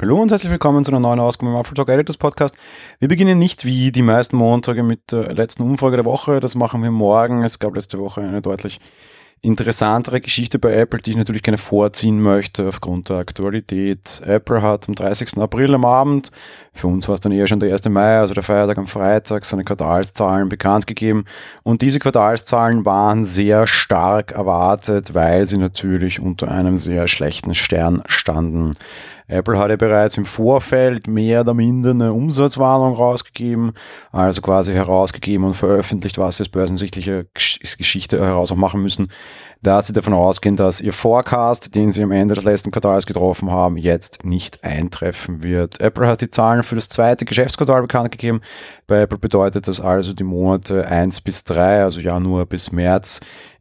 Hallo und herzlich willkommen zu einer neuen Ausgabe im Apple Talk Editors Podcast. Wir beginnen nicht wie die meisten Montage mit der letzten Umfrage der Woche. Das machen wir morgen. Es gab letzte Woche eine deutlich interessantere Geschichte bei Apple, die ich natürlich gerne vorziehen möchte aufgrund der Aktualität. Apple hat am 30. April am Abend, für uns war es dann eher schon der 1. Mai, also der Feiertag am Freitag, seine Quartalszahlen bekannt gegeben. Und diese Quartalszahlen waren sehr stark erwartet, weil sie natürlich unter einem sehr schlechten Stern standen. Apple hatte bereits im Vorfeld mehr oder minder eine Umsatzwarnung rausgegeben, also quasi herausgegeben und veröffentlicht, was sie als börsensichtliche Geschichte heraus auch machen müssen, da sie davon ausgehen, dass ihr Forecast, den sie am Ende des letzten Quartals getroffen haben, jetzt nicht eintreffen wird. Apple hat die Zahlen für das zweite Geschäftsquartal bekannt gegeben. Bei Apple bedeutet das also die Monate 1 bis 3, also Januar bis März,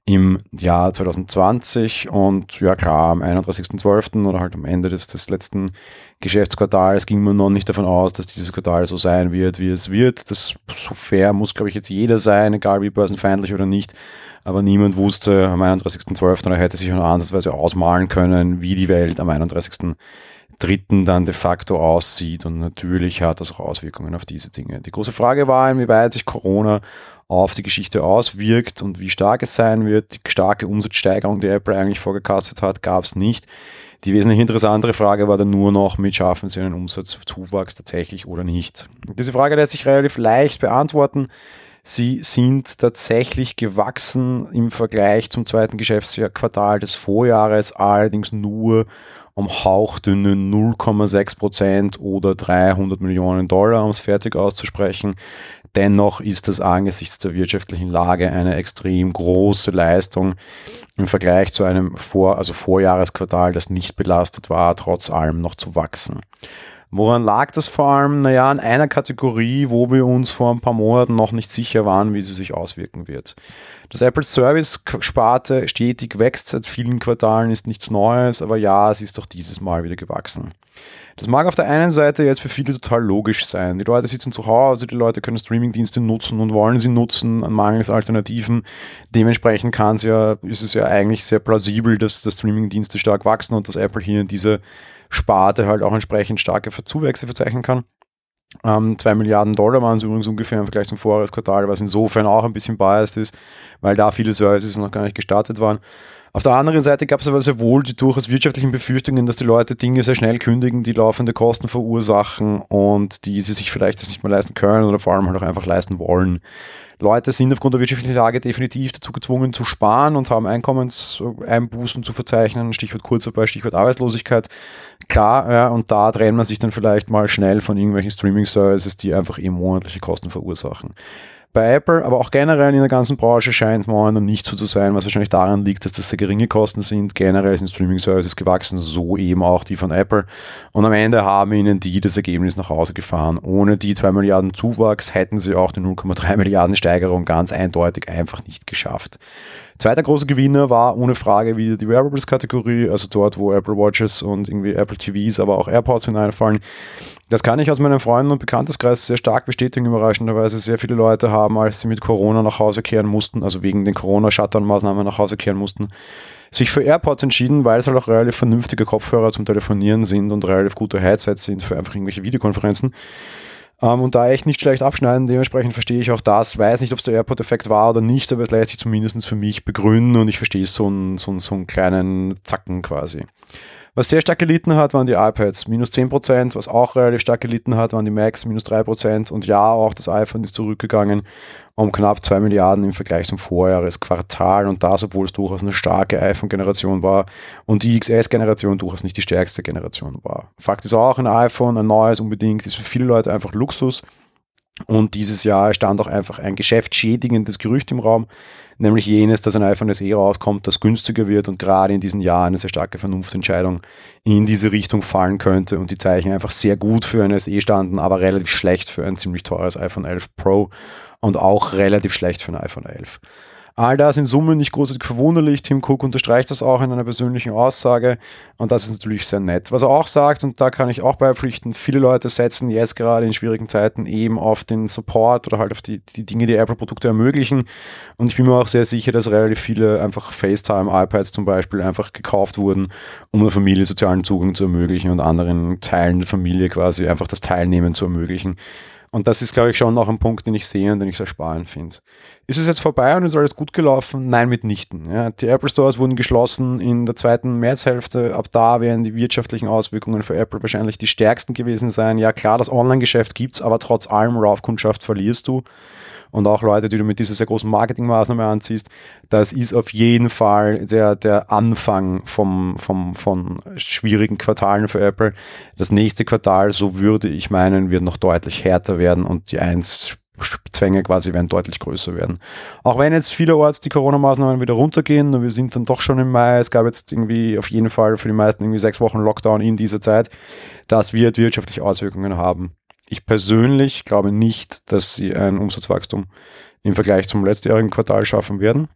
im Jahr 2020 und ja klar, am 31.12. oder halt am Ende des, des letzten Geschäftsquartals ging man noch nicht davon aus, dass dieses Quartal so sein wird, wie es wird. Das so fair muss, glaube ich, jetzt jeder sein, egal wie börsenfeindlich oder nicht. Aber niemand wusste am 31.12. oder hätte sich auch ansatzweise ausmalen können, wie die Welt am 31 dritten dann de facto aussieht. Und natürlich hat das auch Auswirkungen auf diese Dinge. Die große Frage war, inwieweit sich Corona auf die Geschichte auswirkt und wie stark es sein wird. Die starke Umsatzsteigerung, die Apple eigentlich vorgekastet hat, gab es nicht. Die wesentlich interessantere Frage war dann nur noch, mit schaffen sie einen Umsatzzuwachs tatsächlich oder nicht. Diese Frage lässt sich relativ leicht beantworten. Sie sind tatsächlich gewachsen im Vergleich zum zweiten Geschäftsquartal des Vorjahres, allerdings nur um hauchdünne 0,6 Prozent oder 300 Millionen Dollar, um es fertig auszusprechen. Dennoch ist das angesichts der wirtschaftlichen Lage eine extrem große Leistung im Vergleich zu einem Vor-, also Vorjahresquartal, das nicht belastet war, trotz allem noch zu wachsen. Woran lag das vor allem? Naja, in einer Kategorie, wo wir uns vor ein paar Monaten noch nicht sicher waren, wie sie sich auswirken wird. Das Apple Service Sparte stetig wächst seit vielen Quartalen, ist nichts Neues, aber ja, es ist auch dieses Mal wieder gewachsen. Das mag auf der einen Seite jetzt für viele total logisch sein. Die Leute sitzen zu Hause, die Leute können Streamingdienste nutzen und wollen sie nutzen an mangels Alternativen. Dementsprechend kann es ja, ist es ja eigentlich sehr plausibel, dass, dass Streamingdienste stark wachsen und dass Apple hier in diese Sparte halt auch entsprechend starke Zuwächse verzeichnen kann. Ähm, 2 Milliarden Dollar waren es übrigens ungefähr im Vergleich zum Vorjahresquartal, was insofern auch ein bisschen biased ist, weil da viele Services noch gar nicht gestartet waren. Auf der anderen Seite gab es aber sehr wohl die durchaus wirtschaftlichen Befürchtungen, dass die Leute Dinge sehr schnell kündigen, die laufende Kosten verursachen und die sie sich vielleicht das nicht mehr leisten können oder vor allem halt auch einfach leisten wollen. Leute sind aufgrund der wirtschaftlichen Lage definitiv dazu gezwungen zu sparen und haben Einkommenseinbußen zu verzeichnen. Stichwort Kurzarbeit, Stichwort Arbeitslosigkeit. Klar, ja, und da trennt man sich dann vielleicht mal schnell von irgendwelchen Streaming-Services, die einfach eben monatliche Kosten verursachen. Bei Apple, aber auch generell in der ganzen Branche scheint es momentan nicht so zu sein, was wahrscheinlich daran liegt, dass das sehr geringe Kosten sind. Generell sind Streaming-Services gewachsen, so eben auch die von Apple. Und am Ende haben ihnen die das Ergebnis nach Hause gefahren. Ohne die 2 Milliarden Zuwachs hätten sie auch die 0,3 Milliarden Steigerung ganz eindeutig einfach nicht geschafft. Zweiter großer Gewinner war ohne Frage wieder die Wearables-Kategorie, also dort, wo Apple Watches und irgendwie Apple TVs, aber auch AirPods hineinfallen. Das kann ich aus meinen Freunden und Bekannteskreis sehr stark bestätigen, überraschenderweise. Sehr viele Leute haben, als sie mit Corona nach Hause kehren mussten, also wegen den Corona-Shutdown-Maßnahmen nach Hause kehren mussten, sich für AirPods entschieden, weil es halt auch relativ vernünftige Kopfhörer zum Telefonieren sind und relativ gute Headsets sind für einfach irgendwelche Videokonferenzen. Ähm, und da echt nicht schlecht abschneiden. Dementsprechend verstehe ich auch das. Weiß nicht, ob es der Airport-Effekt war oder nicht, aber es lässt sich zumindest für mich begründen und ich verstehe so einen, so, einen, so einen kleinen Zacken quasi. Was sehr stark gelitten hat, waren die iPads, minus 10%, was auch relativ stark gelitten hat, waren die Macs, minus 3%. Und ja, auch das iPhone ist zurückgegangen um knapp 2 Milliarden im Vergleich zum Vorjahresquartal. Und das, obwohl es durchaus eine starke iPhone-Generation war und die XS-Generation durchaus nicht die stärkste Generation war. Fakt ist auch, ein iPhone, ein neues unbedingt, ist für viele Leute einfach Luxus. Und dieses Jahr stand auch einfach ein geschäftsschädigendes Gerücht im Raum, nämlich jenes, dass ein iPhone SE rauskommt, das günstiger wird und gerade in diesen Jahren eine sehr starke Vernunftsentscheidung in diese Richtung fallen könnte und die Zeichen einfach sehr gut für ein SE standen, aber relativ schlecht für ein ziemlich teures iPhone 11 Pro und auch relativ schlecht für ein iPhone 11. All das in Summe nicht großartig verwunderlich. Tim Cook unterstreicht das auch in einer persönlichen Aussage und das ist natürlich sehr nett. Was er auch sagt, und da kann ich auch beipflichten, viele Leute setzen jetzt gerade in schwierigen Zeiten eben auf den Support oder halt auf die, die Dinge, die Apple-Produkte ermöglichen. Und ich bin mir auch sehr sicher, dass relativ viele einfach FaceTime, iPads zum Beispiel einfach gekauft wurden, um der Familie sozialen Zugang zu ermöglichen und anderen Teilen der Familie quasi einfach das Teilnehmen zu ermöglichen. Und das ist, glaube ich, schon noch ein Punkt, den ich sehe und den ich sehr spannend finde. Ist es jetzt vorbei und ist alles gut gelaufen? Nein, mitnichten. Ja, die Apple Stores wurden geschlossen in der zweiten Märzhälfte. Ab da werden die wirtschaftlichen Auswirkungen für Apple wahrscheinlich die stärksten gewesen sein. Ja, klar, das Online-Geschäft gibt es, aber trotz allem RAW-Kundschaft verlierst du und auch Leute, die du mit dieser sehr großen Marketingmaßnahme anziehst, das ist auf jeden Fall der, der Anfang vom, vom, von schwierigen Quartalen für Apple. Das nächste Quartal, so würde ich meinen, wird noch deutlich härter werden und die eins Zwänge quasi werden deutlich größer werden. Auch wenn jetzt vielerorts die Corona-Maßnahmen wieder runtergehen und wir sind dann doch schon im Mai, es gab jetzt irgendwie auf jeden Fall für die meisten irgendwie sechs Wochen Lockdown in dieser Zeit, das wird wirtschaftliche Auswirkungen haben. Ich persönlich glaube nicht, dass sie ein Umsatzwachstum im Vergleich zum letztjährigen Quartal schaffen werden.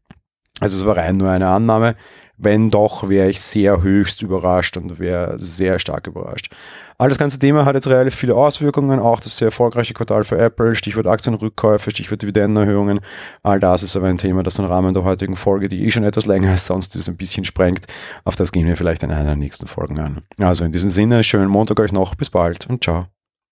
Also es war rein nur eine Annahme. Wenn doch, wäre ich sehr höchst überrascht und wäre sehr stark überrascht. All das ganze Thema hat jetzt relativ viele Auswirkungen, auch das sehr erfolgreiche Quartal für Apple, Stichwort Aktienrückkäufe, Stichwort Dividendenerhöhungen. All das ist aber ein Thema, das den Rahmen der heutigen Folge, die eh schon etwas länger als sonst ist, ein bisschen sprengt. Auf das gehen wir vielleicht in einer der nächsten Folgen an. Also in diesem Sinne, schönen Montag euch noch, bis bald und ciao.